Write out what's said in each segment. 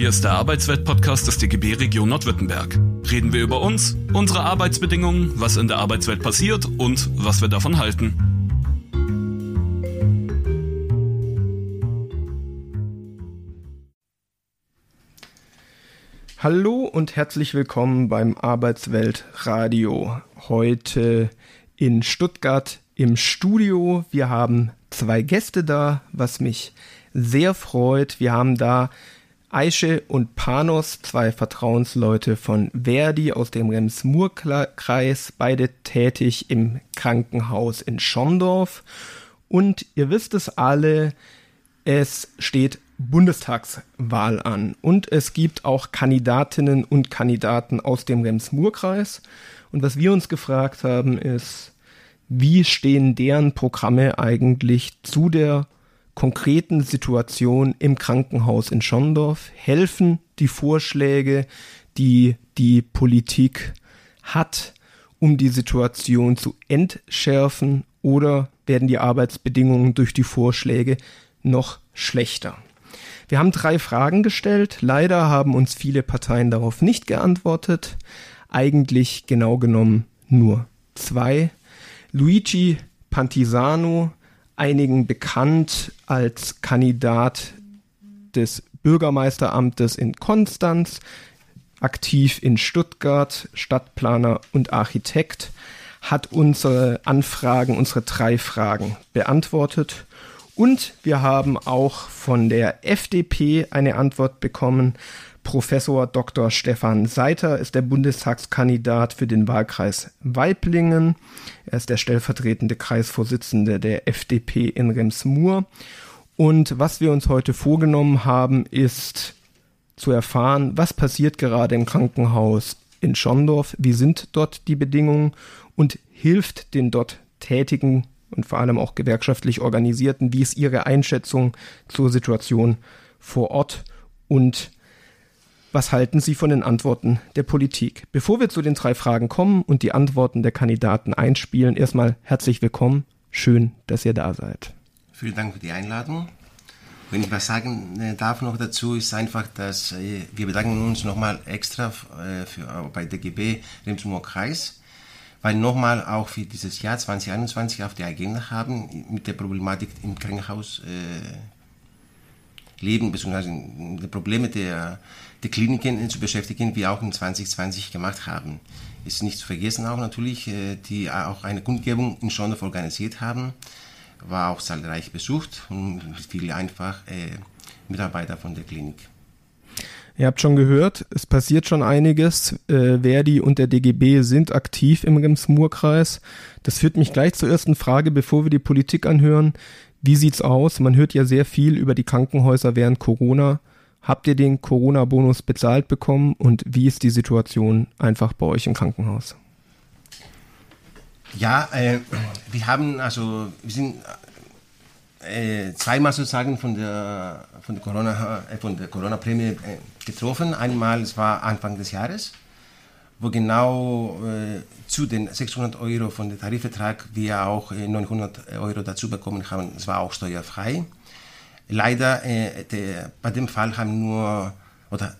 Hier ist der Arbeitswelt-Podcast des DGB Region Nordwürttemberg. Reden wir über uns, unsere Arbeitsbedingungen, was in der Arbeitswelt passiert und was wir davon halten. Hallo und herzlich willkommen beim Arbeitswelt Radio. Heute in Stuttgart im Studio. Wir haben zwei Gäste da, was mich sehr freut. Wir haben da Aische und Panos, zwei Vertrauensleute von Verdi aus dem Rems-Murr-Kreis, beide tätig im Krankenhaus in Schondorf. Und ihr wisst es alle, es steht Bundestagswahl an und es gibt auch Kandidatinnen und Kandidaten aus dem Rems-Murr-Kreis. Und was wir uns gefragt haben ist, wie stehen deren Programme eigentlich zu der konkreten Situation im Krankenhaus in Schondorf? Helfen die Vorschläge, die die Politik hat, um die Situation zu entschärfen oder werden die Arbeitsbedingungen durch die Vorschläge noch schlechter? Wir haben drei Fragen gestellt. Leider haben uns viele Parteien darauf nicht geantwortet. Eigentlich genau genommen nur zwei. Luigi Pantisano, einigen bekannt als Kandidat des Bürgermeisteramtes in Konstanz, aktiv in Stuttgart, Stadtplaner und Architekt, hat unsere Anfragen, unsere drei Fragen beantwortet. Und wir haben auch von der FDP eine Antwort bekommen. Professor Dr. Stefan Seiter ist der Bundestagskandidat für den Wahlkreis Weiblingen. Er ist der stellvertretende Kreisvorsitzende der FDP in Rems-Murr. Und was wir uns heute vorgenommen haben, ist zu erfahren, was passiert gerade im Krankenhaus in Schondorf, wie sind dort die Bedingungen und hilft den dort tätigen und vor allem auch gewerkschaftlich organisierten, wie ist Ihre Einschätzung zur Situation vor Ort und was halten Sie von den Antworten der Politik? Bevor wir zu den drei Fragen kommen und die Antworten der Kandidaten einspielen, erstmal herzlich willkommen. Schön, dass ihr da seid. Vielen Dank für die Einladung. Wenn ich was sagen äh, darf noch dazu, ist einfach, dass äh, wir bedanken uns nochmal extra äh, für, bei DGB Remsmoor Kreis weil nochmal auch für dieses Jahr 2021 auf die Agenda haben, mit der Problematik im Krankenhaus leben, beziehungsweise die Probleme der, der Kliniken zu beschäftigen, wie auch in 2020 gemacht haben. Ist nicht zu vergessen auch natürlich, äh, die auch eine Kundgebung in Schondorf organisiert haben, war auch zahlreich besucht und viele einfach äh, Mitarbeiter von der Klinik. Ihr habt schon gehört, es passiert schon einiges. Äh, Verdi und der DGB sind aktiv im Rems-Murr-Kreis. Das führt mich gleich zur ersten Frage, bevor wir die Politik anhören. Wie sieht's aus? Man hört ja sehr viel über die Krankenhäuser während Corona. Habt ihr den Corona-Bonus bezahlt bekommen und wie ist die Situation einfach bei euch im Krankenhaus? Ja, äh, wir haben also wir sind äh, zweimal sozusagen von der von der Corona äh, von der Corona Prämie äh, getroffen. Einmal es war Anfang des Jahres, wo genau äh, zu den 600 Euro von dem Tarifvertrag wir auch 900 äh, Euro dazu bekommen haben. Es war auch steuerfrei. Leider äh, der, bei dem Fall haben nur oder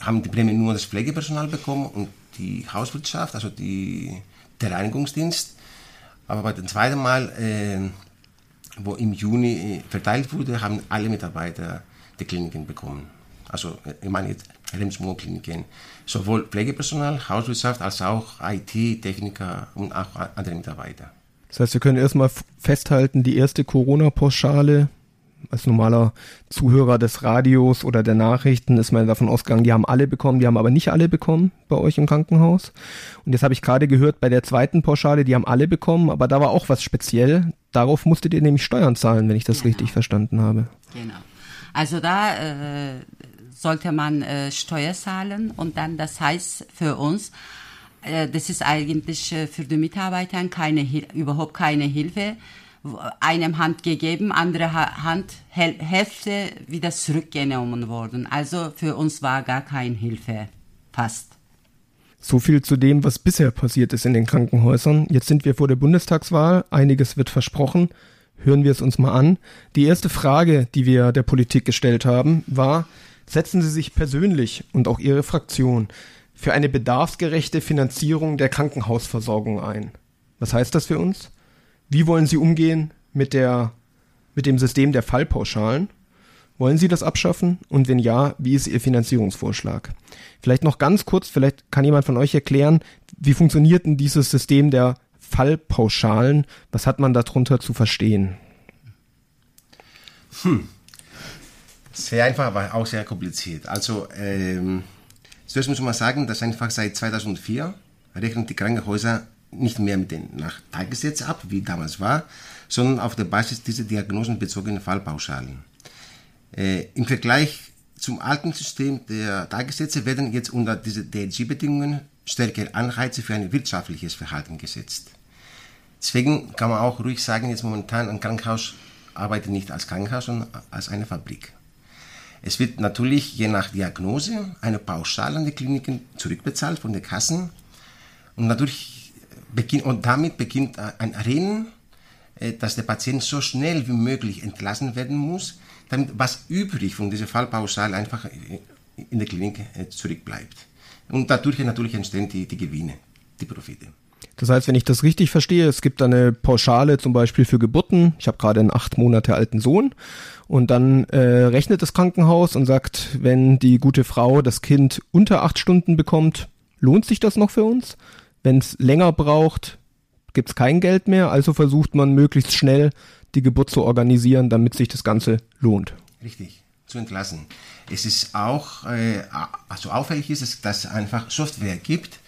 haben die Prämie nur das Pflegepersonal bekommen und die Hauswirtschaft, also die, der Reinigungsdienst. Aber bei dem zweiten Mal wo im Juni äh, verteilt wurde, haben alle Mitarbeiter die Kliniken bekommen. Also ich meine jetzt Kliniken. Sowohl Pflegepersonal, Hauswirtschaft als auch IT, Techniker und auch andere Mitarbeiter. Das heißt, wir können erstmal festhalten, die erste Corona-Pauschale als normaler Zuhörer des Radios oder der Nachrichten ist man davon ausgegangen, die haben alle bekommen, die haben aber nicht alle bekommen bei euch im Krankenhaus. Und jetzt habe ich gerade gehört, bei der zweiten Pauschale, die haben alle bekommen, aber da war auch was speziell. Darauf musstet ihr nämlich Steuern zahlen, wenn ich das genau. richtig verstanden habe. Genau. Also da äh, sollte man äh, Steuer zahlen und dann, das heißt für uns, äh, das ist eigentlich äh, für die Mitarbeiter keine, überhaupt keine Hilfe einem Hand gegeben, andere Hand Hälfte wieder zurückgenommen worden. Also für uns war gar keine Hilfe, fast. So viel zu dem, was bisher passiert ist in den Krankenhäusern. Jetzt sind wir vor der Bundestagswahl, einiges wird versprochen. Hören wir es uns mal an. Die erste Frage, die wir der Politik gestellt haben, war, setzen Sie sich persönlich und auch Ihre Fraktion für eine bedarfsgerechte Finanzierung der Krankenhausversorgung ein. Was heißt das für uns? Wie wollen Sie umgehen mit der, mit dem System der Fallpauschalen? Wollen Sie das abschaffen? Und wenn ja, wie ist Ihr Finanzierungsvorschlag? Vielleicht noch ganz kurz, vielleicht kann jemand von euch erklären, wie funktioniert denn dieses System der Fallpauschalen? Was hat man darunter zu verstehen? Hm. Sehr einfach, aber auch sehr kompliziert. Also, ähm, zuerst muss man sagen, dass einfach seit 2004 rechnen die Krankenhäuser nicht mehr mit den nach ab, wie damals war, sondern auf der Basis dieser diagnosenbezogenen Fallpauschalen. Äh, Im Vergleich zum alten System der Tagessätze werden jetzt unter diese DRG-Bedingungen stärkere Anreize für ein wirtschaftliches Verhalten gesetzt. Deswegen kann man auch ruhig sagen, jetzt momentan ein Krankenhaus arbeitet nicht als Krankenhaus, sondern als eine Fabrik. Es wird natürlich je nach Diagnose eine Pauschale an die Kliniken zurückbezahlt von den Kassen. Und, natürlich beginnt, und damit beginnt ein Rennen, äh, dass der Patient so schnell wie möglich entlassen werden muss, damit was übrig von dieser Fallpauschale einfach in der Klinik äh, zurückbleibt. Und dadurch natürlich entstehen die, die Gewinne, die Profite. Das heißt, wenn ich das richtig verstehe, es gibt eine Pauschale zum Beispiel für Geburten. Ich habe gerade einen acht Monate alten Sohn und dann äh, rechnet das Krankenhaus und sagt, wenn die gute Frau das Kind unter acht Stunden bekommt, lohnt sich das noch für uns? Wenn es länger braucht, gibt es kein Geld mehr. Also versucht man möglichst schnell die Geburt zu organisieren, damit sich das Ganze lohnt. Richtig, zu entlassen. Es ist auch, äh, also auffällig ist es, dass es einfach Software gibt,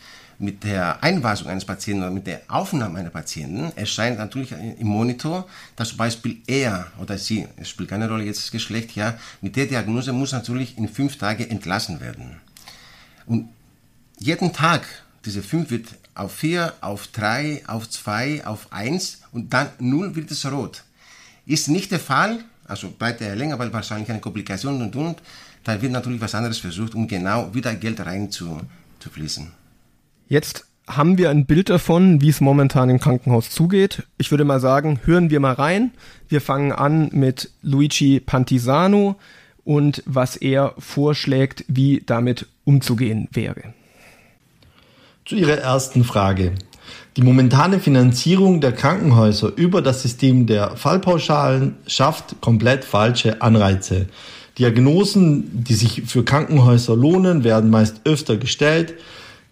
mit der Einweisung eines Patienten oder mit der Aufnahme einer Patienten erscheint natürlich im Monitor, dass zum Beispiel er oder sie, es spielt keine Rolle jetzt das Geschlecht, ja, mit der Diagnose muss natürlich in fünf Tagen entlassen werden. Und jeden Tag, diese fünf wird auf vier, auf drei, auf zwei, auf eins und dann null wird es rot. Ist nicht der Fall, also bleibt er länger, weil wahrscheinlich eine Komplikation und und, dann wird natürlich was anderes versucht, um genau wieder Geld rein zu, zu fließen. Jetzt haben wir ein Bild davon, wie es momentan im Krankenhaus zugeht. Ich würde mal sagen, hören wir mal rein. Wir fangen an mit Luigi Pantisano und was er vorschlägt, wie damit umzugehen wäre. Zu Ihrer ersten Frage. Die momentane Finanzierung der Krankenhäuser über das System der Fallpauschalen schafft komplett falsche Anreize. Diagnosen, die sich für Krankenhäuser lohnen, werden meist öfter gestellt.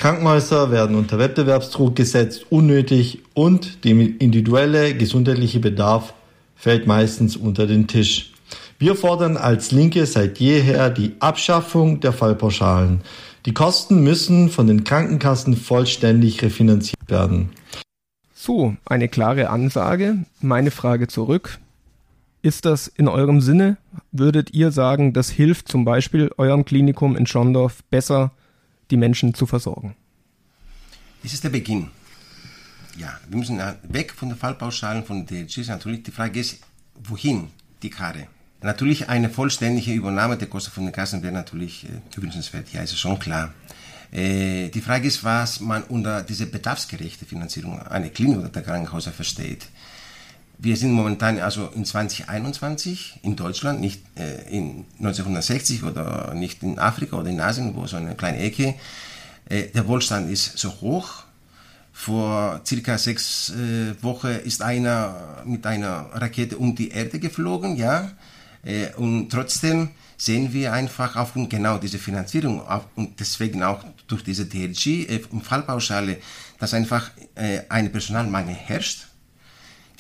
Krankenhäuser werden unter Wettbewerbsdruck gesetzt, unnötig und der individuelle gesundheitliche Bedarf fällt meistens unter den Tisch. Wir fordern als Linke seit jeher die Abschaffung der Fallpauschalen. Die Kosten müssen von den Krankenkassen vollständig refinanziert werden. So, eine klare Ansage. Meine Frage zurück. Ist das in eurem Sinne? Würdet ihr sagen, das hilft zum Beispiel eurem Klinikum in Schondorf besser die Menschen zu versorgen. Das ist der Beginn. Ja, wir müssen weg von den Fallpauschalen, von den DRGs. Natürlich, die Frage ist, wohin die Karre? Natürlich eine vollständige Übernahme der Kosten von den Kassen wäre natürlich äh, wünschenswert. Ja, ist schon klar. Äh, die Frage ist, was man unter diese bedarfsgerechte Finanzierung einer Klinik oder der Krankenhäuser versteht. Wir sind momentan also in 2021 in Deutschland, nicht äh, in 1960 oder nicht in Afrika oder in Asien, wo so eine kleine Ecke. Äh, der Wohlstand ist so hoch. Vor circa sechs äh, Wochen ist einer mit einer Rakete um die Erde geflogen, ja. Äh, und trotzdem sehen wir einfach aufgrund genau dieser Finanzierung auf, und deswegen auch durch diese DRG äh, dass einfach äh, ein Personalmangel herrscht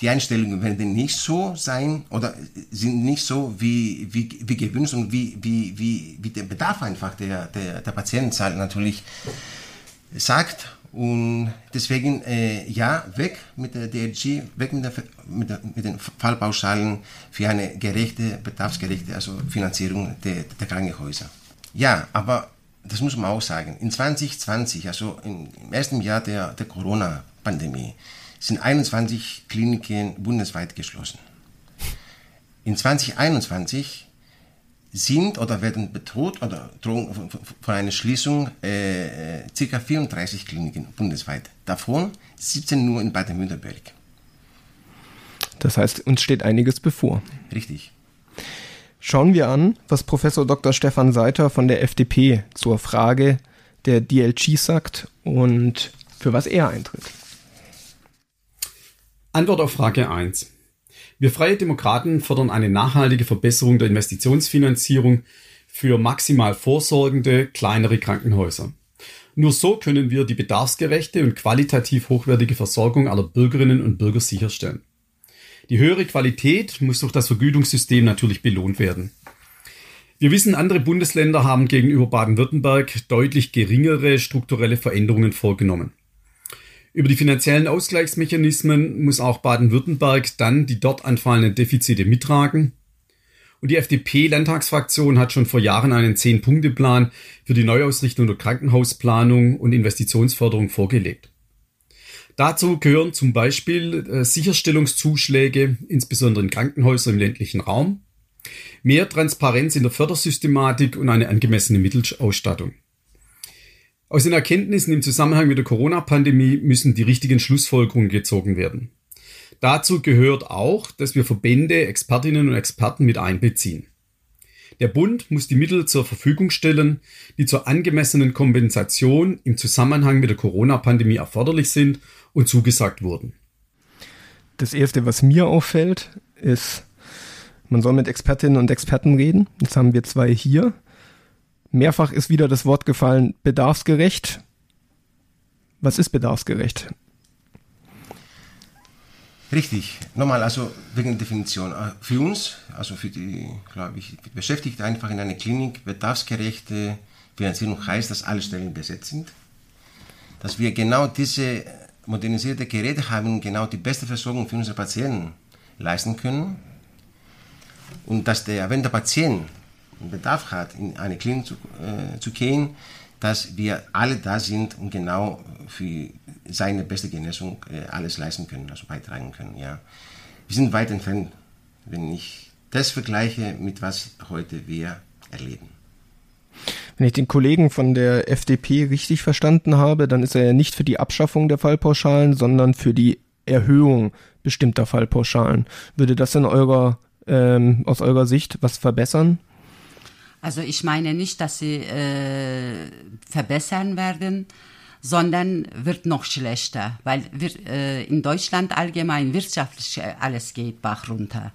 die Einstellungen werden nicht so sein oder sind nicht so wie, wie, wie gewünscht und wie, wie, wie, wie der Bedarf einfach der, der, der Patientenzahl natürlich sagt. Und deswegen, äh, ja, weg mit der DRG, weg mit, der, mit, der, mit den Fallpauschalen für eine gerechte, bedarfsgerechte also Finanzierung der, der Krankenhäuser. Ja, aber das muss man auch sagen. In 2020, also im ersten Jahr der, der Corona-Pandemie, sind 21 Kliniken bundesweit geschlossen. In 2021 sind oder werden bedroht oder drohen von einer Schließung äh, ca. 34 Kliniken bundesweit. Davon 17 nur in Baden-Württemberg. Das heißt, uns steht einiges bevor. Richtig. Schauen wir an, was Professor Dr. Stefan Seiter von der FDP zur Frage der DLG sagt und für was er eintritt. Antwort auf Frage 1. Wir Freie Demokraten fordern eine nachhaltige Verbesserung der Investitionsfinanzierung für maximal vorsorgende, kleinere Krankenhäuser. Nur so können wir die bedarfsgerechte und qualitativ hochwertige Versorgung aller Bürgerinnen und Bürger sicherstellen. Die höhere Qualität muss durch das Vergütungssystem natürlich belohnt werden. Wir wissen, andere Bundesländer haben gegenüber Baden-Württemberg deutlich geringere strukturelle Veränderungen vorgenommen. Über die finanziellen Ausgleichsmechanismen muss auch Baden-Württemberg dann die dort anfallenden Defizite mittragen. Und die FDP-Landtagsfraktion hat schon vor Jahren einen Zehn-Punkte-Plan für die Neuausrichtung der Krankenhausplanung und Investitionsförderung vorgelegt. Dazu gehören zum Beispiel äh, Sicherstellungszuschläge, insbesondere in Krankenhäusern im ländlichen Raum, mehr Transparenz in der Fördersystematik und eine angemessene Mittelausstattung. Aus den Erkenntnissen im Zusammenhang mit der Corona-Pandemie müssen die richtigen Schlussfolgerungen gezogen werden. Dazu gehört auch, dass wir Verbände, Expertinnen und Experten mit einbeziehen. Der Bund muss die Mittel zur Verfügung stellen, die zur angemessenen Kompensation im Zusammenhang mit der Corona-Pandemie erforderlich sind und zugesagt wurden. Das Erste, was mir auffällt, ist, man soll mit Expertinnen und Experten reden. Jetzt haben wir zwei hier. Mehrfach ist wieder das Wort gefallen, bedarfsgerecht. Was ist bedarfsgerecht? Richtig. Nochmal, also wegen der Definition. Äh, für uns, also für die, glaube ich, Beschäftigte einfach in einer Klinik, bedarfsgerechte Finanzierung heißt, dass alle Stellen besetzt sind. Dass wir genau diese modernisierte Geräte haben, genau die beste Versorgung für unsere Patienten leisten können. Und dass der, wenn der Patient Bedarf hat, in eine Klinik zu, äh, zu gehen, dass wir alle da sind und genau für seine beste Genesung äh, alles leisten können, also beitragen können. Ja. Wir sind weit entfernt, wenn ich das vergleiche mit was heute wir erleben. Wenn ich den Kollegen von der FDP richtig verstanden habe, dann ist er ja nicht für die Abschaffung der Fallpauschalen, sondern für die Erhöhung bestimmter Fallpauschalen. Würde das in eurer, ähm, aus eurer Sicht was verbessern? Also ich meine nicht, dass sie äh, verbessern werden, sondern wird noch schlechter, weil wir, äh, in Deutschland allgemein wirtschaftlich alles geht Bach runter.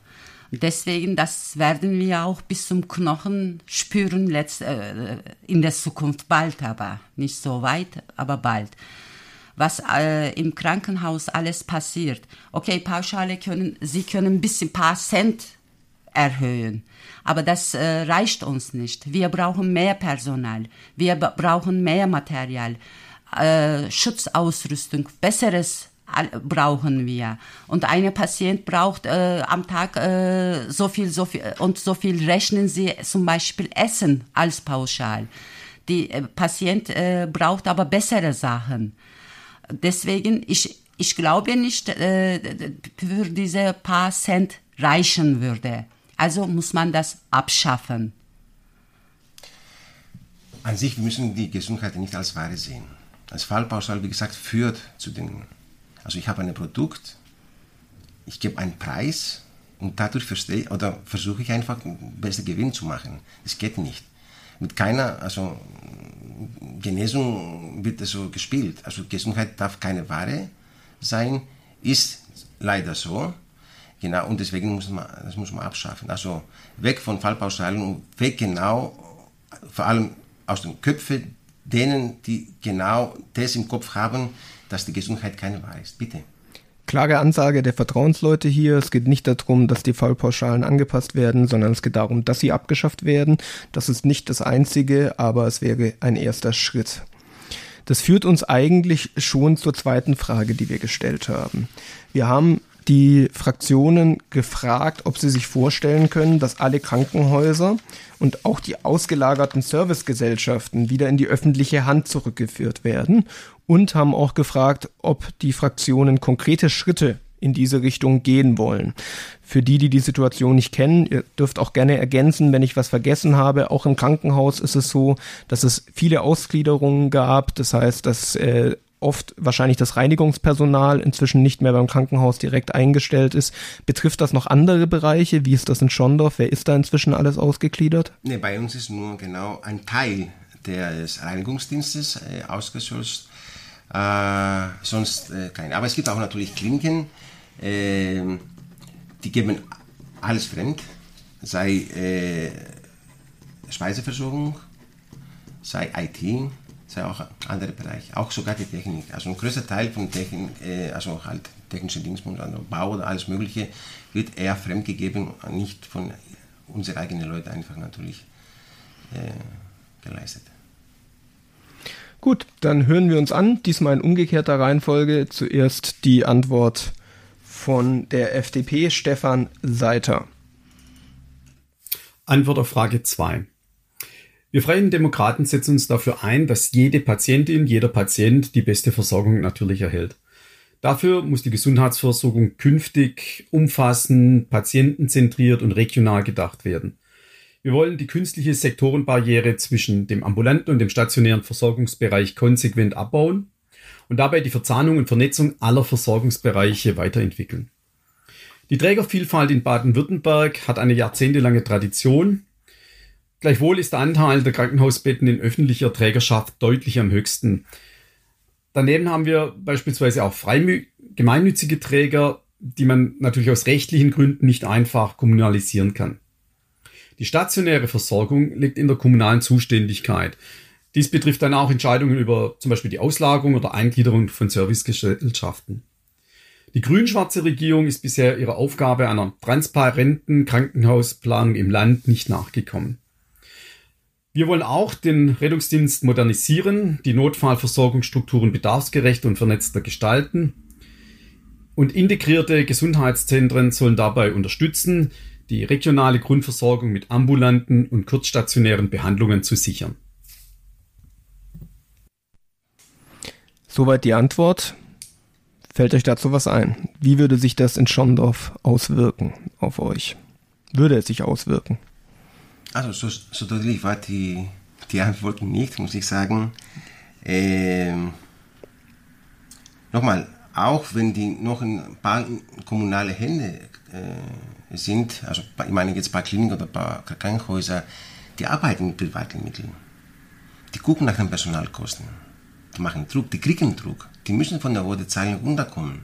Und deswegen, das werden wir auch bis zum Knochen spüren letzt, äh, in der Zukunft bald, aber nicht so weit, aber bald. Was äh, im Krankenhaus alles passiert. Okay, Pauschale können, sie können ein bisschen paar Cent erhöhen. Aber das äh, reicht uns nicht. Wir brauchen mehr Personal. Wir brauchen mehr Material, äh, Schutzausrüstung, besseres brauchen wir. Und eine Patient braucht äh, am Tag äh, so viel, so viel und so viel rechnen sie zum Beispiel Essen als pauschal. Die äh, Patient äh, braucht aber bessere Sachen. Deswegen, ich, ich glaube nicht, äh, für diese paar Cent reichen würde. Also muss man das abschaffen. An sich müssen die Gesundheit nicht als Ware sehen. Das Fallpauschal, wie gesagt, führt zu den. Also ich habe ein Produkt, ich gebe einen Preis und dadurch verstehe oder versuche ich einfach einen besten Gewinn zu machen. Das geht nicht. Mit keiner, also Genesung wird das so gespielt. Also Gesundheit darf keine Ware sein, ist leider so. Genau, und deswegen muss man, das muss man abschaffen. Also weg von Fallpauschalen und weg genau, vor allem aus den Köpfen denen, die genau das im Kopf haben, dass die Gesundheit keine Wahl ist. Bitte. Klare Ansage der Vertrauensleute hier. Es geht nicht darum, dass die Fallpauschalen angepasst werden, sondern es geht darum, dass sie abgeschafft werden. Das ist nicht das Einzige, aber es wäre ein erster Schritt. Das führt uns eigentlich schon zur zweiten Frage, die wir gestellt haben. Wir haben die Fraktionen gefragt, ob sie sich vorstellen können, dass alle Krankenhäuser und auch die ausgelagerten Servicegesellschaften wieder in die öffentliche Hand zurückgeführt werden und haben auch gefragt, ob die Fraktionen konkrete Schritte in diese Richtung gehen wollen. Für die, die die Situation nicht kennen, ihr dürft auch gerne ergänzen, wenn ich was vergessen habe. Auch im Krankenhaus ist es so, dass es viele Ausgliederungen gab. Das heißt, dass äh, oft wahrscheinlich das Reinigungspersonal inzwischen nicht mehr beim Krankenhaus direkt eingestellt ist. Betrifft das noch andere Bereiche? Wie ist das in Schondorf? Wer ist da inzwischen alles ausgegliedert? Nee, bei uns ist nur genau ein Teil des Reinigungsdienstes äh, ausgeschlossen. Äh, sonst äh, kein. Aber es gibt auch natürlich Kliniken, äh, die geben alles fremd, sei äh, Speiseversorgung, sei IT, sei auch andere Bereiche, auch sogar die Technik. Also ein größer Teil von Technik, äh, also halt technische Dingsbund, also Bau oder alles Mögliche, wird eher fremdgegeben, nicht von unseren eigenen Leuten einfach natürlich äh, geleistet. Gut, dann hören wir uns an, diesmal in umgekehrter Reihenfolge. Zuerst die Antwort von der FDP, Stefan Seiter. Antwort auf Frage 2. Wir Freien Demokraten setzen uns dafür ein, dass jede Patientin, jeder Patient die beste Versorgung natürlich erhält. Dafür muss die Gesundheitsversorgung künftig umfassend, patientenzentriert und regional gedacht werden. Wir wollen die künstliche Sektorenbarriere zwischen dem ambulanten und dem stationären Versorgungsbereich konsequent abbauen und dabei die Verzahnung und Vernetzung aller Versorgungsbereiche weiterentwickeln. Die Trägervielfalt in Baden-Württemberg hat eine jahrzehntelange Tradition. Gleichwohl ist der Anteil der Krankenhausbetten in öffentlicher Trägerschaft deutlich am höchsten. Daneben haben wir beispielsweise auch gemeinnützige Träger, die man natürlich aus rechtlichen Gründen nicht einfach kommunalisieren kann. Die stationäre Versorgung liegt in der kommunalen Zuständigkeit. Dies betrifft dann auch Entscheidungen über zum Beispiel die Auslagerung oder Eingliederung von Servicegesellschaften. Die grün-schwarze Regierung ist bisher ihrer Aufgabe einer transparenten Krankenhausplanung im Land nicht nachgekommen. Wir wollen auch den Rettungsdienst modernisieren, die Notfallversorgungsstrukturen bedarfsgerecht und vernetzter gestalten. Und integrierte Gesundheitszentren sollen dabei unterstützen, die regionale Grundversorgung mit ambulanten und kurzstationären Behandlungen zu sichern. Soweit die Antwort. Fällt euch dazu was ein? Wie würde sich das in Schondorf auswirken auf euch? Würde es sich auswirken? Also so, so deutlich war die, die Antwort nicht, muss ich sagen. Ähm, Nochmal, auch wenn die noch ein paar kommunale Hände äh, sind, also ich meine jetzt ein paar Kliniken oder ein paar Krankenhäuser, die arbeiten mit privaten Mitteln. Die gucken nach den Personalkosten. Die machen Druck, die kriegen Druck. Die müssen von der roten Zahl runterkommen.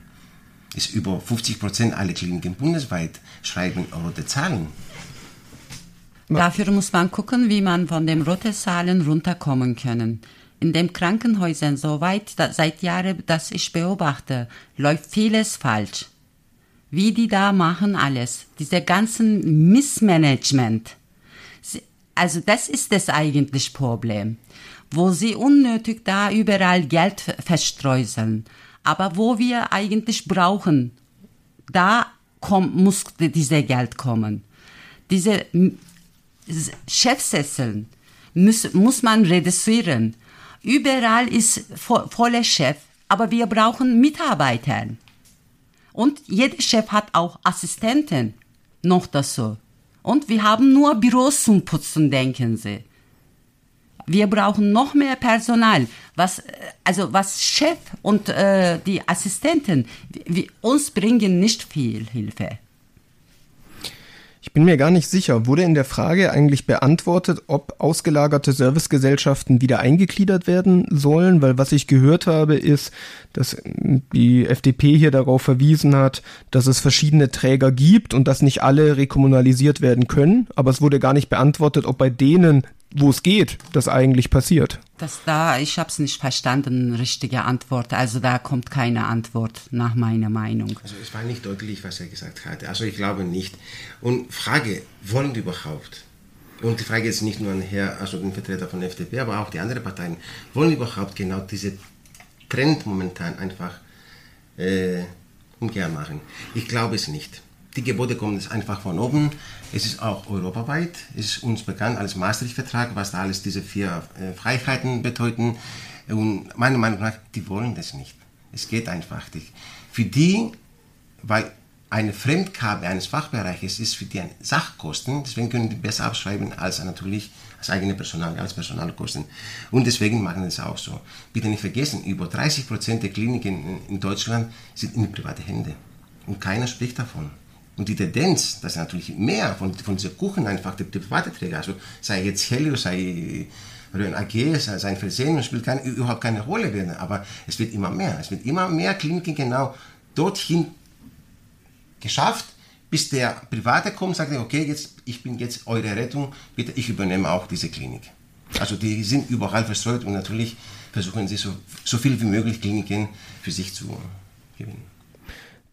Ist über 50 Prozent aller Kliniken bundesweit schreiben rote Zahlen. Dafür muss man gucken, wie man von den roten Zahlen runterkommen können. In den Krankenhäusern, soweit seit Jahren, dass ich beobachte, läuft vieles falsch wie die da machen alles, diese ganzen Missmanagement. Also das ist das eigentlich Problem, wo sie unnötig da überall Geld verstreuseln. Aber wo wir eigentlich brauchen, da kommt, muss diese Geld kommen. Diese Chefsesseln muss, muss man reduzieren. Überall ist vo voller Chef, aber wir brauchen Mitarbeiter. Und jeder Chef hat auch Assistenten noch dazu. Und wir haben nur Büros zum Putzen, denken Sie. Wir brauchen noch mehr Personal. Was, also was Chef und äh, die Assistenten, wir, uns bringen nicht viel Hilfe. Ich bin mir gar nicht sicher, wurde in der Frage eigentlich beantwortet, ob ausgelagerte Servicegesellschaften wieder eingegliedert werden sollen? Weil was ich gehört habe, ist, dass die FDP hier darauf verwiesen hat, dass es verschiedene Träger gibt und dass nicht alle rekommunalisiert werden können. Aber es wurde gar nicht beantwortet, ob bei denen wo es geht, das eigentlich passiert. Das da, ich habe es nicht verstanden, richtige Antwort. Also da kommt keine Antwort nach meiner Meinung. Also es war nicht deutlich, was er gesagt hatte. Also ich glaube nicht. Und Frage, wollen die überhaupt? Und die Frage ist nicht nur an Herr, also den Vertreter von der FDP, aber auch die anderen Parteien, wollen überhaupt genau diese Trend momentan einfach äh, umkehren machen? Ich glaube es nicht. Die Gebote kommen einfach von oben. Es ist auch europaweit, es ist uns bekannt als Maastricht-Vertrag, was da alles diese vier äh, Freiheiten bedeuten. Und meiner Meinung nach, die wollen das nicht. Es geht einfach nicht. Für die, weil eine Fremdgabe eines Fachbereiches ist für die ein Sachkosten, deswegen können die besser abschreiben als natürlich das eigene Personal, als Personalkosten. Und deswegen machen es auch so. Bitte nicht vergessen, über 30 Prozent der Kliniken in Deutschland sind in private Hände. Und keiner spricht davon. Und die Tendenz, dass natürlich mehr von, von dieser Kuchen einfach die, die private Träger, also sei jetzt Helios, sei Röhren AG, sei ein Versehen, spielt keine, überhaupt keine Rolle mehr. Aber es wird immer mehr. Es wird immer mehr Kliniken genau dorthin geschafft, bis der Private kommt und sagt, okay, jetzt, ich bin jetzt eure Rettung, bitte, ich übernehme auch diese Klinik. Also die sind überall verstreut und natürlich versuchen sie so, so viel wie möglich Kliniken für sich zu gewinnen.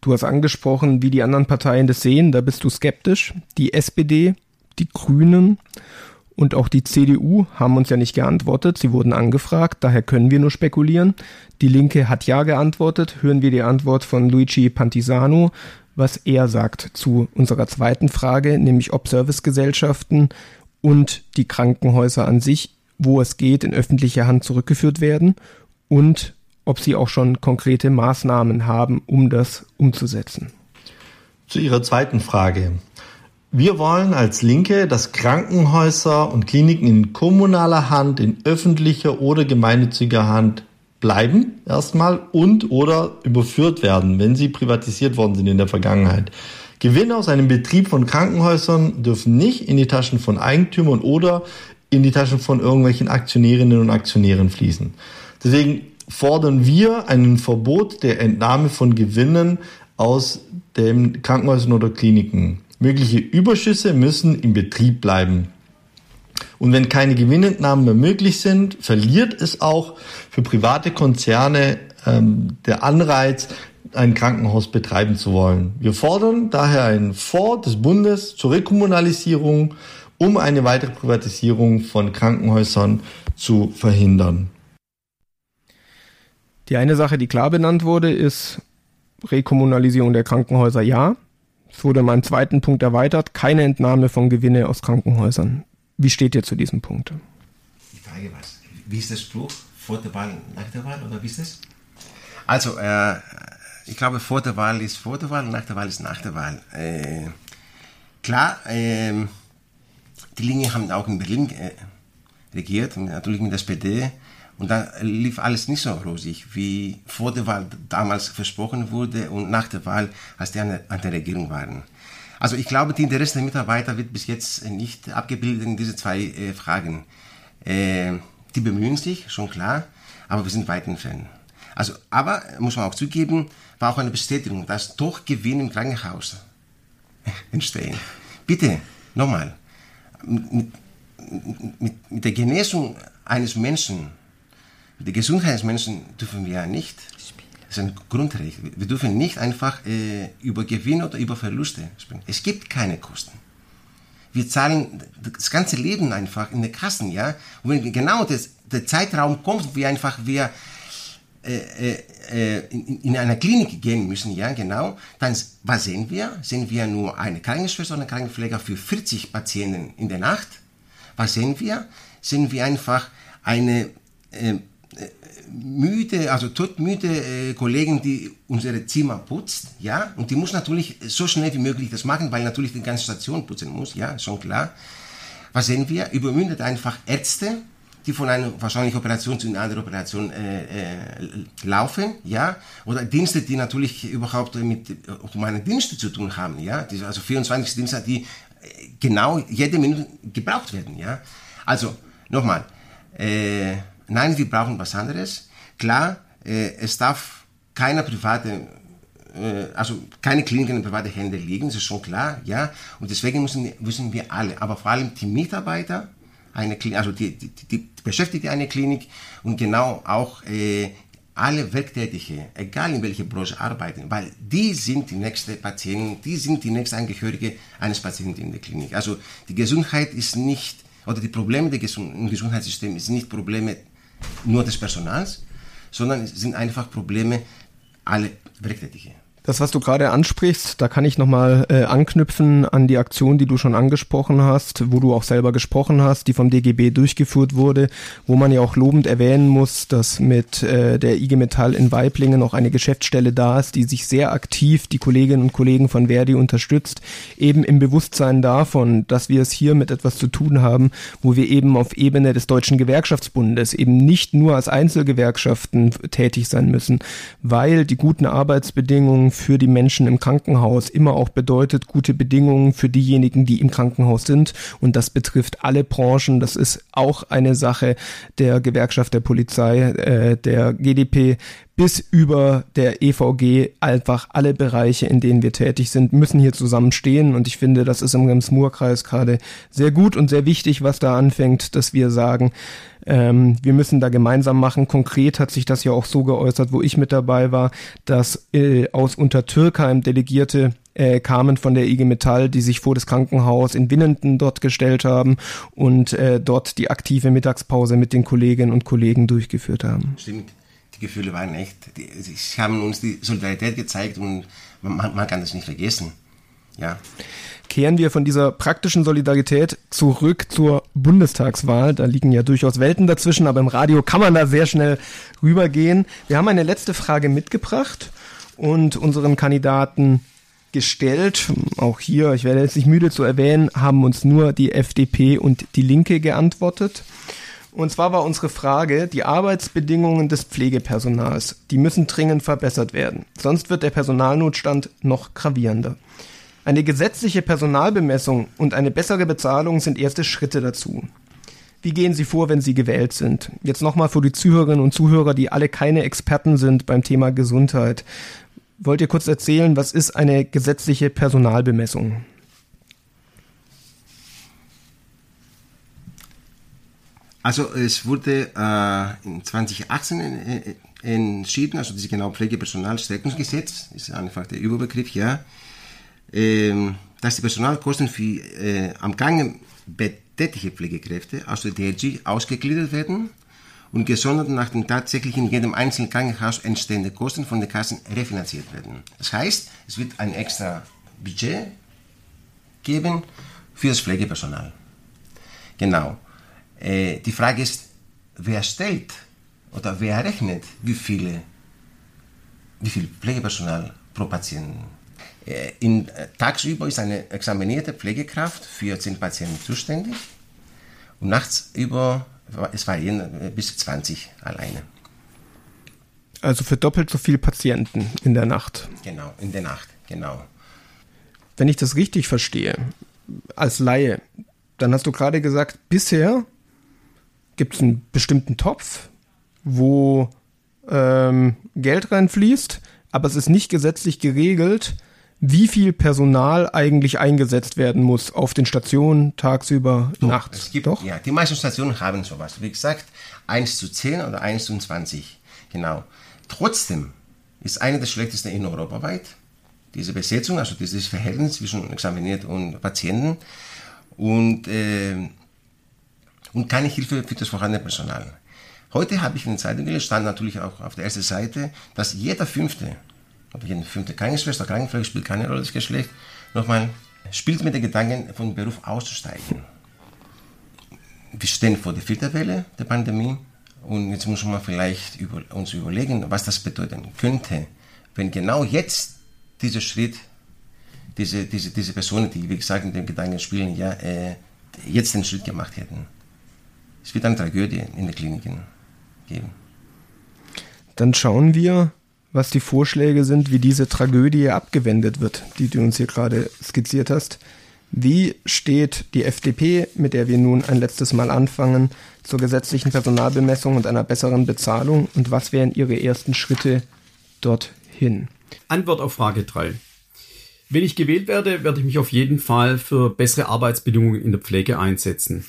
Du hast angesprochen, wie die anderen Parteien das sehen, da bist du skeptisch. Die SPD, die Grünen und auch die CDU haben uns ja nicht geantwortet. Sie wurden angefragt, daher können wir nur spekulieren. Die Linke hat ja geantwortet. Hören wir die Antwort von Luigi Pantisano, was er sagt zu unserer zweiten Frage, nämlich ob Servicegesellschaften und die Krankenhäuser an sich, wo es geht, in öffentliche Hand zurückgeführt werden und ob sie auch schon konkrete Maßnahmen haben, um das umzusetzen. Zu Ihrer zweiten Frage. Wir wollen als Linke, dass Krankenhäuser und Kliniken in kommunaler Hand, in öffentlicher oder gemeinnütziger Hand bleiben erstmal und oder überführt werden, wenn sie privatisiert worden sind in der Vergangenheit. Gewinne aus einem Betrieb von Krankenhäusern dürfen nicht in die Taschen von Eigentümern oder in die Taschen von irgendwelchen Aktionärinnen und Aktionären fließen. Deswegen fordern wir ein Verbot der Entnahme von Gewinnen aus den Krankenhäusern oder Kliniken. Mögliche Überschüsse müssen im Betrieb bleiben. Und wenn keine Gewinnentnahmen mehr möglich sind, verliert es auch für private Konzerne ähm, der Anreiz, ein Krankenhaus betreiben zu wollen. Wir fordern daher einen Fonds des Bundes zur Rekommunalisierung, um eine weitere Privatisierung von Krankenhäusern zu verhindern. Die eine Sache, die klar benannt wurde, ist Rekommunalisierung der Krankenhäuser ja. Es wurde in meinem zweiten Punkt erweitert, keine Entnahme von Gewinne aus Krankenhäusern. Wie steht ihr zu diesem Punkt? Die Frage was? Wie ist der Spruch? Vor der Wahl, nach der Wahl oder wie ist das? Also, äh, ich glaube, vor der Wahl ist vor der Wahl, nach der Wahl ist nach der Wahl. Äh, klar, äh, die Linke haben auch in Berlin äh, regiert, natürlich mit der SPD. Und da lief alles nicht so rosig, wie vor der Wahl damals versprochen wurde und nach der Wahl, als die an der, Regierung waren. Also ich glaube, die Interesse der Mitarbeiter wird bis jetzt nicht abgebildet in diese zwei äh, Fragen. Äh, die bemühen sich, schon klar, aber wir sind weit entfernt. Also, aber, muss man auch zugeben, war auch eine Bestätigung, dass doch Gewinn im Krankenhaus entstehen. Bitte, nochmal, mit, mit, mit der Genesung eines Menschen die Gesundheit des Menschen dürfen wir ja nicht. Das ist ein Grundrecht. Wir dürfen nicht einfach äh, über Gewinn oder über Verluste sprechen. Es gibt keine Kosten. Wir zahlen das ganze Leben einfach in den Kassen, ja. Und wenn genau das, der Zeitraum kommt, wie einfach wir äh, äh, äh, in, in einer Klinik gehen müssen, ja, genau, dann was sehen wir? Sehen wir nur eine Krankenschwester oder einen Krankenpfleger für 40 Patienten in der Nacht? Was sehen wir? Sehen wir einfach eine äh, müde, also todmüde äh, Kollegen, die unsere Zimmer putzt, ja, und die muss natürlich so schnell wie möglich das machen, weil natürlich die ganze Station putzen muss, ja, schon klar. Was sehen wir? Übermündet einfach Ärzte, die von einer wahrscheinlich Operation zu einer anderen Operation äh, äh, laufen, ja, oder Dienste, die natürlich überhaupt mit humanen Diensten zu tun haben, ja, also 24 Dienste, die äh, genau jede Minute gebraucht werden, ja. Also, nochmal, äh, Nein, wir brauchen was anderes. Klar, äh, es darf keine private, äh, also keine Kliniken in private Hände liegen, das ist schon klar, ja. Und deswegen müssen, müssen wir alle, aber vor allem die Mitarbeiter, eine Klinik, also die, die, die Beschäftigte einer Klinik und genau auch äh, alle Werktätige, egal in welcher Branche arbeiten, weil die sind die nächste Patienten, die sind die nächste Angehörige eines Patienten in der Klinik. Also die Gesundheit ist nicht, oder die Probleme im Gesundheitssystem sind nicht Probleme nur des Personals, sondern es sind einfach Probleme alle Werktätige. Das, was du gerade ansprichst, da kann ich nochmal äh, anknüpfen an die Aktion, die du schon angesprochen hast, wo du auch selber gesprochen hast, die vom DGB durchgeführt wurde, wo man ja auch lobend erwähnen muss, dass mit äh, der IG Metall in Weiblingen auch eine Geschäftsstelle da ist, die sich sehr aktiv die Kolleginnen und Kollegen von Verdi unterstützt, eben im Bewusstsein davon, dass wir es hier mit etwas zu tun haben, wo wir eben auf Ebene des Deutschen Gewerkschaftsbundes eben nicht nur als Einzelgewerkschaften tätig sein müssen, weil die guten Arbeitsbedingungen für die Menschen im Krankenhaus immer auch bedeutet gute Bedingungen für diejenigen, die im Krankenhaus sind. Und das betrifft alle Branchen. Das ist auch eine Sache der Gewerkschaft der Polizei, äh, der GDP bis über der EVG einfach alle Bereiche, in denen wir tätig sind, müssen hier zusammenstehen. Und ich finde, das ist im Rems-Murr-Kreis gerade sehr gut und sehr wichtig, was da anfängt, dass wir sagen, ähm, wir müssen da gemeinsam machen. Konkret hat sich das ja auch so geäußert, wo ich mit dabei war, dass äh, aus Untertürkheim Delegierte äh, kamen von der IG Metall, die sich vor das Krankenhaus in Winnenden dort gestellt haben und äh, dort die aktive Mittagspause mit den Kolleginnen und Kollegen durchgeführt haben. Stimmt die Gefühle waren echt, die, sie haben uns die Solidarität gezeigt und man, man kann das nicht vergessen. Ja. Kehren wir von dieser praktischen Solidarität zurück zur Bundestagswahl. Da liegen ja durchaus Welten dazwischen, aber im Radio kann man da sehr schnell rübergehen. Wir haben eine letzte Frage mitgebracht und unseren Kandidaten gestellt. Auch hier, ich werde jetzt nicht müde zu erwähnen, haben uns nur die FDP und die Linke geantwortet. Und zwar war unsere Frage, die Arbeitsbedingungen des Pflegepersonals, die müssen dringend verbessert werden. Sonst wird der Personalnotstand noch gravierender. Eine gesetzliche Personalbemessung und eine bessere Bezahlung sind erste Schritte dazu. Wie gehen Sie vor, wenn Sie gewählt sind? Jetzt nochmal für die Zuhörerinnen und Zuhörer, die alle keine Experten sind beim Thema Gesundheit. Wollt ihr kurz erzählen, was ist eine gesetzliche Personalbemessung? Also es wurde äh, in 2018 äh, entschieden, also dieses genau Pflegepersonalstärkungsgesetz, ist einfach der Überbegriff, ja, ähm, dass die Personalkosten für äh, am Gange betätigte Pflegekräfte aus der DRG ausgegliedert werden und gesondert nach den tatsächlichen in jedem einzelnen Krankenhaus entstehenden Kosten von den Kassen refinanziert werden. Das heißt, es wird ein extra Budget geben für das Pflegepersonal. Genau. Äh, die Frage ist, wer stellt oder wer rechnet, wie viele, wie viel Pflegepersonal pro Patienten. Äh, in, äh, tagsüber ist eine examinierte Pflegekraft für zehn Patienten zuständig und nachts über, es variieren äh, bis 20 alleine. Also für doppelt so viele Patienten in der Nacht. Genau, in der Nacht, genau. Wenn ich das richtig verstehe, als Laie, dann hast du gerade gesagt, bisher gibt es einen bestimmten Topf, wo ähm, Geld reinfließt, aber es ist nicht gesetzlich geregelt, wie viel Personal eigentlich eingesetzt werden muss auf den Stationen tagsüber, Doch, nachts. Es gibt, Doch? Ja, die meisten Stationen haben sowas. Wie gesagt, 1 zu 10 oder 1 zu 20. Genau. Trotzdem ist eine der schlechtesten in Europa weit. Diese Besetzung, also dieses Verhältnis zwischen Examiniert und Patienten. Und äh, und keine Hilfe für das vorhandene Personal. Heute habe ich in der Zeitung gelesen, stand natürlich auch auf der ersten Seite, dass jeder fünfte, oder jede fünfte Krankenschwester, Krankenpflege spielt keine Rolle das Geschlecht, nochmal spielt mit den Gedanken, vom Beruf auszusteigen. Wir stehen vor der vierten Welle der Pandemie und jetzt muss man vielleicht über, uns überlegen, was das bedeuten könnte, wenn genau jetzt dieser Schritt, diese, diese, diese Personen, die wie gesagt mit dem Gedanken spielen, ja, äh, jetzt den Schritt gemacht hätten. Es wird eine Tragödie in den Kliniken geben. Dann schauen wir, was die Vorschläge sind, wie diese Tragödie abgewendet wird, die du uns hier gerade skizziert hast. Wie steht die FDP, mit der wir nun ein letztes Mal anfangen, zur gesetzlichen Personalbemessung und einer besseren Bezahlung und was wären ihre ersten Schritte dorthin? Antwort auf Frage 3. Wenn ich gewählt werde, werde ich mich auf jeden Fall für bessere Arbeitsbedingungen in der Pflege einsetzen.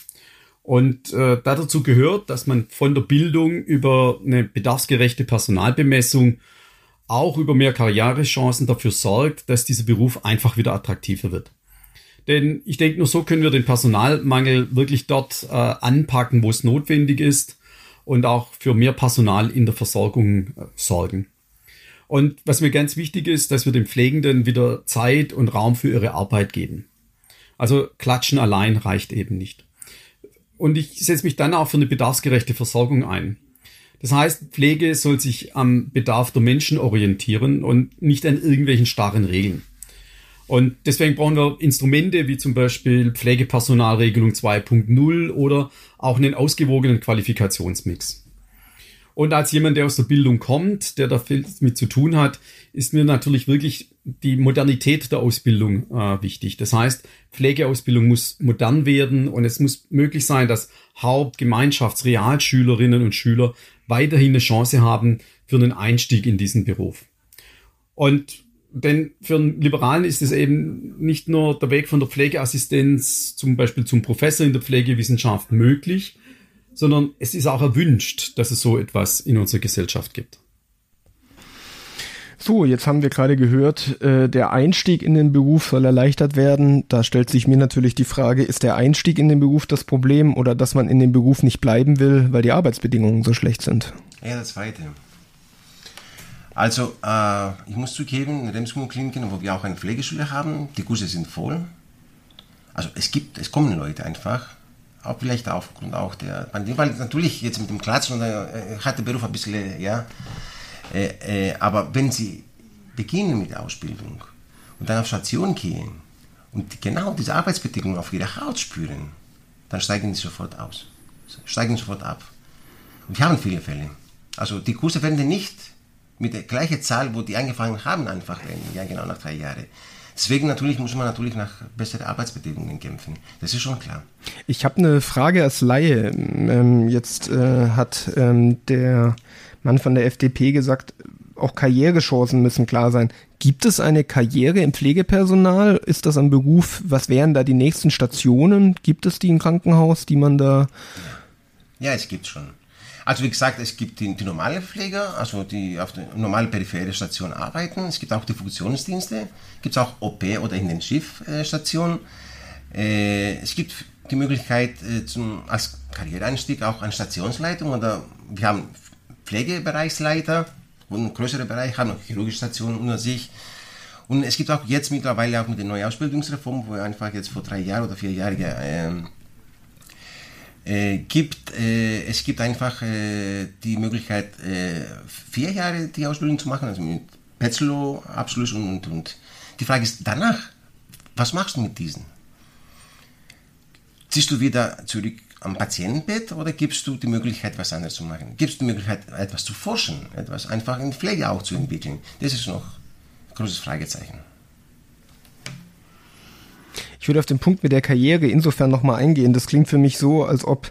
Und äh, dazu gehört, dass man von der Bildung über eine bedarfsgerechte Personalbemessung auch über mehr Karrierechancen dafür sorgt, dass dieser Beruf einfach wieder attraktiver wird. Denn ich denke, nur so können wir den Personalmangel wirklich dort äh, anpacken, wo es notwendig ist und auch für mehr Personal in der Versorgung äh, sorgen. Und was mir ganz wichtig ist, dass wir den Pflegenden wieder Zeit und Raum für ihre Arbeit geben. Also klatschen allein reicht eben nicht. Und ich setze mich dann auch für eine bedarfsgerechte Versorgung ein. Das heißt, Pflege soll sich am Bedarf der Menschen orientieren und nicht an irgendwelchen starren Regeln. Und deswegen brauchen wir Instrumente wie zum Beispiel Pflegepersonalregelung 2.0 oder auch einen ausgewogenen Qualifikationsmix. Und als jemand, der aus der Bildung kommt, der da viel mit zu tun hat, ist mir natürlich wirklich die Modernität der Ausbildung äh, wichtig. Das heißt, Pflegeausbildung muss modern werden und es muss möglich sein, dass Haupt-, Gemeinschafts-, Realschülerinnen und Schüler weiterhin eine Chance haben für einen Einstieg in diesen Beruf. Und denn für einen Liberalen ist es eben nicht nur der Weg von der Pflegeassistenz zum Beispiel zum Professor in der Pflegewissenschaft möglich, sondern es ist auch erwünscht, dass es so etwas in unserer Gesellschaft gibt. So, jetzt haben wir gerade gehört, äh, der Einstieg in den Beruf soll erleichtert werden. Da stellt sich mir natürlich die Frage, ist der Einstieg in den Beruf das Problem oder dass man in dem Beruf nicht bleiben will, weil die Arbeitsbedingungen so schlecht sind? Ja, das Zweite. Also, äh, ich muss zugeben, in Remskummer-Kliniken, wo wir auch eine Pflegeschule haben, die Kurse sind voll. Also, es gibt, es kommen Leute einfach, auch vielleicht aufgrund auch der Pandemie, weil natürlich jetzt mit dem Klatschen äh, hat der Beruf ein bisschen, ja, äh, äh, aber wenn Sie beginnen mit der Ausbildung und dann auf Station gehen und genau diese Arbeitsbedingungen auf Ihrer Haut spüren, dann steigen Sie sofort aus, steigen sofort ab. Und wir haben viele Fälle. Also die Kurse werden nicht mit der gleichen Zahl, wo die angefangen haben, einfach werden, ja genau nach drei Jahren. Deswegen natürlich muss man natürlich nach besseren Arbeitsbedingungen kämpfen. Das ist schon klar. Ich habe eine Frage als Laie. Ähm, jetzt äh, hat ähm, der Mann von der FDP gesagt, auch Karrierechancen müssen klar sein. Gibt es eine Karriere im Pflegepersonal? Ist das ein Beruf? Was wären da die nächsten Stationen? Gibt es die im Krankenhaus, die man da... Ja, es gibt schon. Also wie gesagt, es gibt die, die normale Pfleger, also die auf der normalen periphere Station arbeiten. Es gibt auch die Funktionsdienste. Gibt es auch OP oder Intensivstationen. Äh, es gibt die Möglichkeit äh, zum, als Karriereeinstieg auch an Stationsleitung oder wir haben Pflegebereichsleiter und einen größeren Bereich, haben noch chirurgische Stationen unter sich. Und es gibt auch jetzt mittlerweile auch mit der neuen Ausbildungsreform, wo einfach jetzt vor drei Jahren oder vier Jahren äh, äh, gibt, äh, es gibt einfach äh, die Möglichkeit, äh, vier Jahre die Ausbildung zu machen, also mit Bachelor-Abschluss und, und, und. Die Frage ist danach, was machst du mit diesen? Ziehst du wieder zurück am Patientenbett oder gibst du die Möglichkeit, was anderes zu machen? Gibst du die Möglichkeit, etwas zu forschen, etwas einfach in Pflege auch zu entwickeln? Das ist noch ein großes Fragezeichen. Ich würde auf den Punkt mit der Karriere insofern nochmal eingehen. Das klingt für mich so, als ob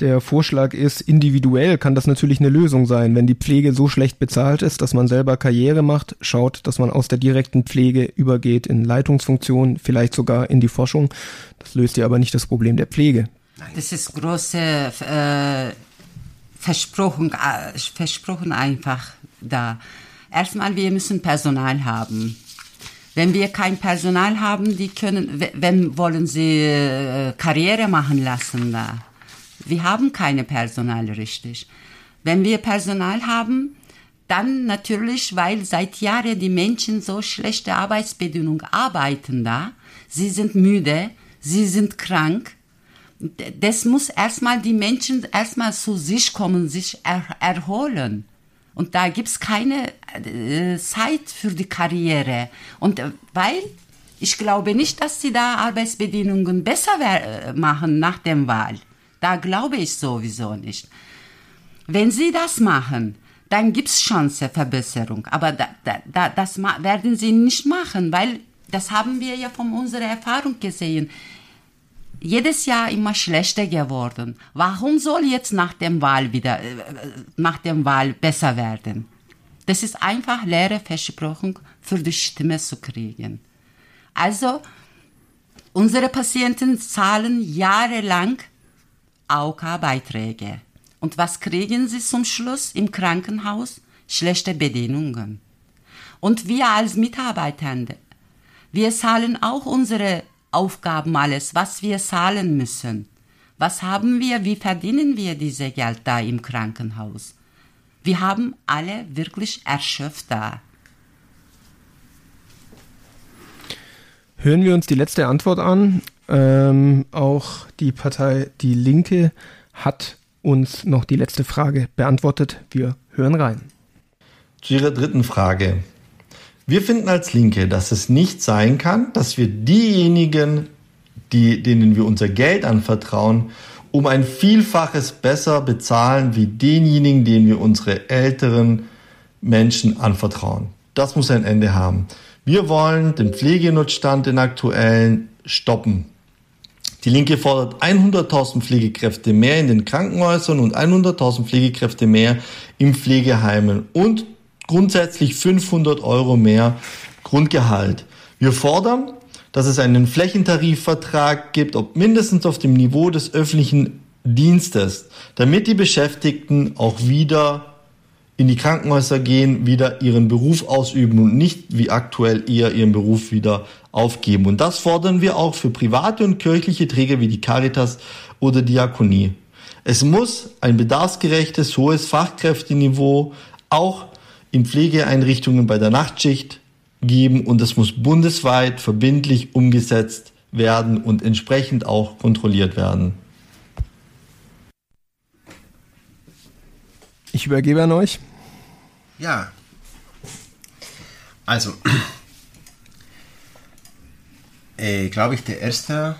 der Vorschlag ist, individuell kann das natürlich eine Lösung sein. Wenn die Pflege so schlecht bezahlt ist, dass man selber Karriere macht, schaut, dass man aus der direkten Pflege übergeht in Leitungsfunktionen, vielleicht sogar in die Forschung. Das löst ja aber nicht das Problem der Pflege. Das ist große äh, Versprochen, äh, Versprochen einfach da. Erstmal, wir müssen Personal haben. Wenn wir kein Personal haben, die können, wenn wollen sie äh, Karriere machen lassen da. Wir haben keine Personal richtig. Wenn wir Personal haben, dann natürlich, weil seit Jahren die Menschen so schlechte Arbeitsbedingungen arbeiten da. Sie sind müde, sie sind krank das muss erstmal die Menschen erstmal zu sich kommen, sich er, erholen. Und da gibt's keine äh, Zeit für die Karriere. Und äh, weil ich glaube nicht, dass sie da Arbeitsbedingungen besser äh, machen nach dem Wahl. Da glaube ich sowieso nicht. Wenn sie das machen, dann gibt's Chance Verbesserung. Aber da, da, das werden sie nicht machen, weil das haben wir ja von unserer Erfahrung gesehen jedes Jahr immer schlechter geworden. Warum soll jetzt nach dem Wahl wieder, äh, nach dem Wahl besser werden? Das ist einfach leere Versprechung für die Stimme zu kriegen. Also, unsere Patienten zahlen jahrelang AOK-Beiträge. Und was kriegen sie zum Schluss im Krankenhaus? Schlechte Bedingungen. Und wir als Mitarbeitende, wir zahlen auch unsere Aufgaben alles, was wir zahlen müssen. Was haben wir, wie verdienen wir diese Geld da im Krankenhaus? Wir haben alle wirklich erschöpft da. Hören wir uns die letzte Antwort an. Ähm, auch die Partei Die Linke hat uns noch die letzte Frage beantwortet. Wir hören rein. Zu Ihrer dritten Frage. Wir finden als Linke, dass es nicht sein kann, dass wir diejenigen, die, denen wir unser Geld anvertrauen, um ein Vielfaches besser bezahlen wie denjenigen, denen wir unsere älteren Menschen anvertrauen. Das muss ein Ende haben. Wir wollen den Pflegenotstand, den aktuellen, stoppen. Die Linke fordert 100.000 Pflegekräfte mehr in den Krankenhäusern und 100.000 Pflegekräfte mehr in Pflegeheimen und grundsätzlich 500 Euro mehr Grundgehalt. Wir fordern, dass es einen Flächentarifvertrag gibt, ob mindestens auf dem Niveau des öffentlichen Dienstes, damit die Beschäftigten auch wieder in die Krankenhäuser gehen, wieder ihren Beruf ausüben und nicht wie aktuell eher ihren Beruf wieder aufgeben. Und das fordern wir auch für private und kirchliche Träger wie die Caritas oder Diakonie. Es muss ein bedarfsgerechtes, hohes Fachkräfteniveau auch in Pflegeeinrichtungen bei der Nachtschicht geben und es muss bundesweit verbindlich umgesetzt werden und entsprechend auch kontrolliert werden. Ich übergebe an euch. Ja. Also, äh, glaube ich, der erste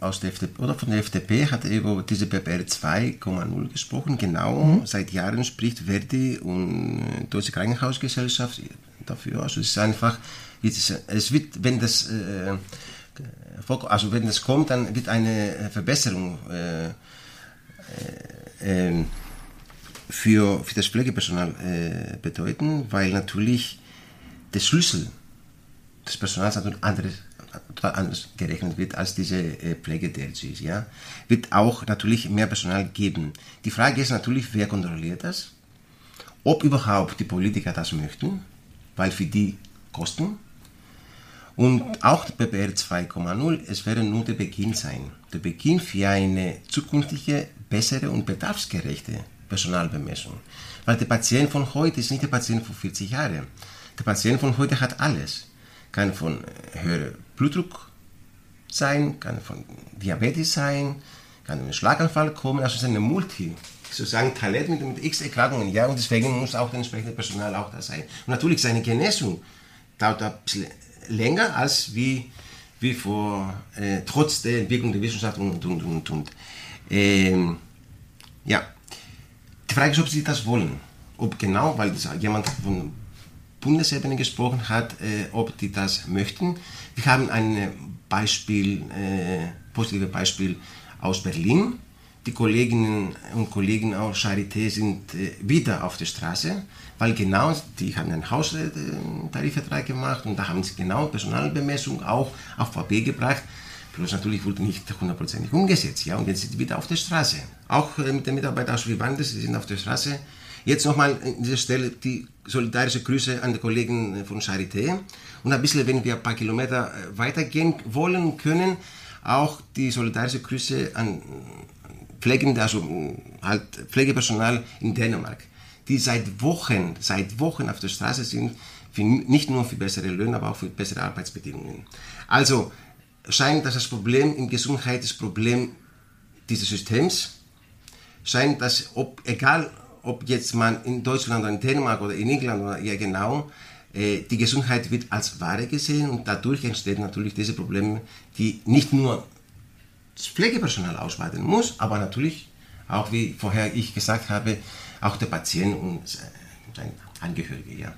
aus der FDP oder von der FDP hat über diese PPR 2,0 gesprochen. Genau, mhm. seit Jahren spricht Verdi und Deutsche Krankenhausgesellschaft dafür. Also es ist einfach, es wird, wenn das, äh, also wenn das kommt, dann wird eine Verbesserung äh, äh, für, für das Pflegepersonal äh, bedeuten, weil natürlich der Schlüssel des Personals natürlich anderes gerechnet wird als diese äh, Pflegedienste. Ja? Wird auch natürlich mehr Personal geben. Die Frage ist natürlich, wer kontrolliert das? Ob überhaupt die Politiker das möchten, weil für die Kosten. Und auch PPR 2,0, es werde nur der Beginn sein. Der Beginn für eine zukünftige, bessere und bedarfsgerechte Personalbemessung. Weil der Patient von heute ist nicht der Patient von 40 Jahren. Der Patient von heute hat alles. Kann von höherem Blutdruck sein, kann von Diabetes sein, kann ein Schlaganfall kommen, also es ist eine Multi, sozusagen Talent mit, mit x Erkrankungen, ja, und deswegen muss auch das entsprechende Personal auch da sein. Und natürlich seine Genesung dauert ein bisschen länger als wie, wie vor, äh, trotz der Entwicklung der Wissenschaft und, und, und, und. Ähm, ja, die Frage ist, ob sie das wollen. Ob genau, weil das jemand von Bundesebene gesprochen hat, äh, ob die das möchten. Wir haben ein Beispiel, äh, positives Beispiel aus Berlin. Die Kolleginnen und Kollegen aus Charité sind äh, wieder auf der Straße, weil genau, die haben einen Haustarifvertrag gemacht und da haben sie genau Personalbemessung auch auf Papier gebracht. Bloß natürlich wurde nicht hundertprozentig umgesetzt. Ja, und jetzt sind sie wieder auf der Straße. Auch äh, mit den Mitarbeitern aus Vivantes, sie sind auf der Straße Jetzt nochmal an dieser Stelle die solidarische Grüße an die Kollegen von Charité. Und ein bisschen, wenn wir ein paar Kilometer äh, weitergehen wollen können, auch die solidarische Grüße an Pflegende, also äh, halt Pflegepersonal in Dänemark, die seit Wochen, seit Wochen auf der Straße sind, für, nicht nur für bessere Löhne, aber auch für bessere Arbeitsbedingungen. Also scheint, dass das Problem in Gesundheit das Problem dieses Systems scheint, dass ob egal ob jetzt man in Deutschland oder in Dänemark oder in England oder ja genau, äh, die Gesundheit wird als Ware gesehen und dadurch entstehen natürlich diese Probleme, die nicht nur das Pflegepersonal ausweiten muss, aber natürlich auch, wie vorher ich gesagt habe, auch der Patient und sein Angehörige. Ja.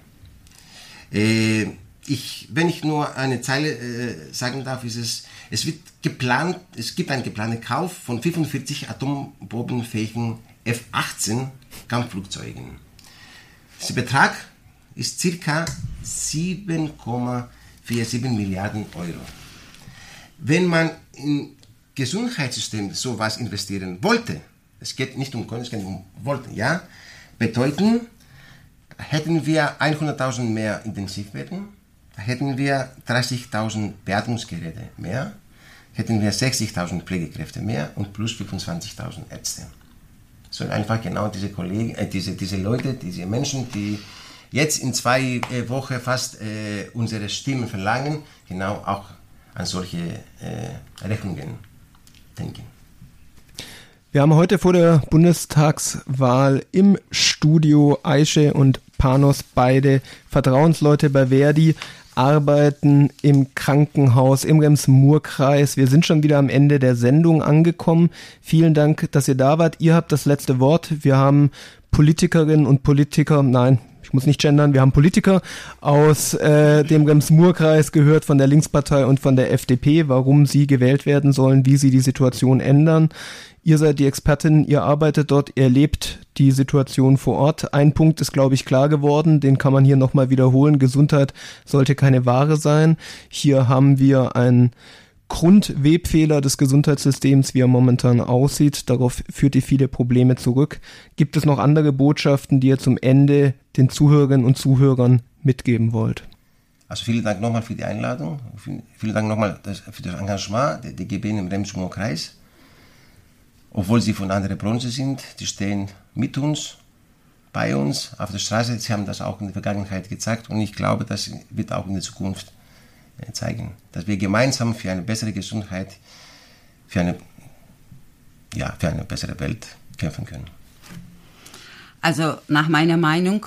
Äh, ich, wenn ich nur eine Zeile äh, sagen darf, ist es, es wird geplant, es gibt einen geplanten Kauf von 45 atombombenfähigen F-18 Kampfflugzeugen. Der Betrag ist ca. 7,47 Milliarden Euro. Wenn man im Gesundheitssystem sowas investieren wollte, es geht nicht um Können, es geht um wollten, ja, bedeuten, hätten wir 100.000 mehr Intensivbetten, hätten wir 30.000 Beatmungsgeräte mehr, hätten wir 60.000 Pflegekräfte mehr und plus 25.000 Ärzte sondern einfach genau diese Kollegen, äh, diese, diese Leute, diese Menschen, die jetzt in zwei äh, Wochen fast äh, unsere Stimmen verlangen, genau auch an solche äh, Rechnungen denken. Wir haben heute vor der Bundestagswahl im Studio Aische und Panos, beide Vertrauensleute bei Verdi, arbeiten im Krankenhaus im Rems-Murr-Kreis. Wir sind schon wieder am Ende der Sendung angekommen. Vielen Dank, dass ihr da wart. Ihr habt das letzte Wort. Wir haben Politikerinnen und Politiker, nein, ich muss nicht gendern, wir haben Politiker aus äh, dem Rems-Murr-Kreis gehört, von der Linkspartei und von der FDP, warum sie gewählt werden sollen, wie sie die Situation ändern. Ihr seid die Expertin, ihr arbeitet dort, ihr lebt die Situation vor Ort. Ein Punkt ist, glaube ich, klar geworden, den kann man hier nochmal wiederholen. Gesundheit sollte keine Ware sein. Hier haben wir einen Grundwebfehler des Gesundheitssystems, wie er momentan aussieht. Darauf führt die viele Probleme zurück. Gibt es noch andere Botschaften, die ihr zum Ende den Zuhörerinnen und Zuhörern mitgeben wollt? Also vielen Dank nochmal für die Einladung. Vielen Dank nochmal für das Engagement der DGB im Remsmur-Kreis obwohl sie von anderer Branche sind. Die stehen mit uns, bei uns auf der Straße. Sie haben das auch in der Vergangenheit gezeigt und ich glaube, das wird auch in der Zukunft äh, zeigen, dass wir gemeinsam für eine bessere Gesundheit, für eine, ja, für eine bessere Welt kämpfen können. Also nach meiner Meinung,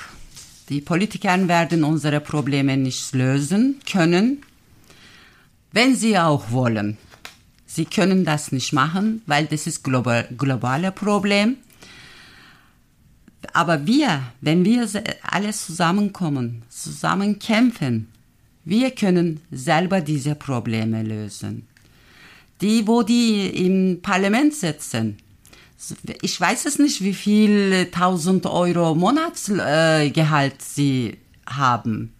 die Politiker werden unsere Probleme nicht lösen können, wenn sie auch wollen. Sie können das nicht machen, weil das ist global, globale Problem. Aber wir, wenn wir alles zusammenkommen, zusammen kämpfen, wir können selber diese Probleme lösen. Die, wo die im Parlament sitzen, ich weiß es nicht, wie viel 1000 Euro Monatsgehalt äh, sie haben.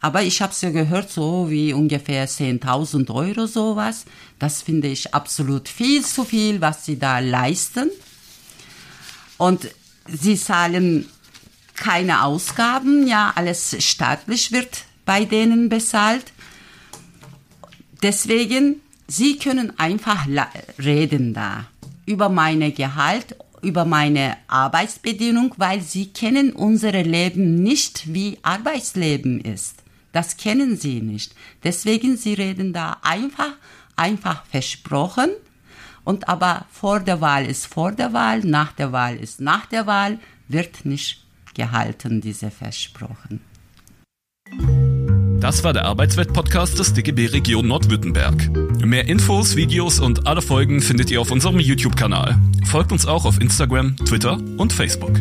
Aber ich habe es ja gehört, so wie ungefähr 10.000 Euro sowas. Das finde ich absolut viel zu viel, was sie da leisten. Und sie zahlen keine Ausgaben, ja, alles staatlich wird bei denen bezahlt. Deswegen, sie können einfach reden da über meine Gehalt, über meine Arbeitsbedingung, weil sie kennen unser Leben nicht, wie Arbeitsleben ist. Das kennen sie nicht. Deswegen sie reden da einfach, einfach versprochen. Und aber vor der Wahl ist vor der Wahl, nach der Wahl ist nach der Wahl, wird nicht gehalten, diese Versprochen. Das war der Arbeitswelt-Podcast des DGB Region Nordwürttemberg. Mehr Infos, Videos und alle Folgen findet ihr auf unserem YouTube-Kanal. Folgt uns auch auf Instagram, Twitter und Facebook.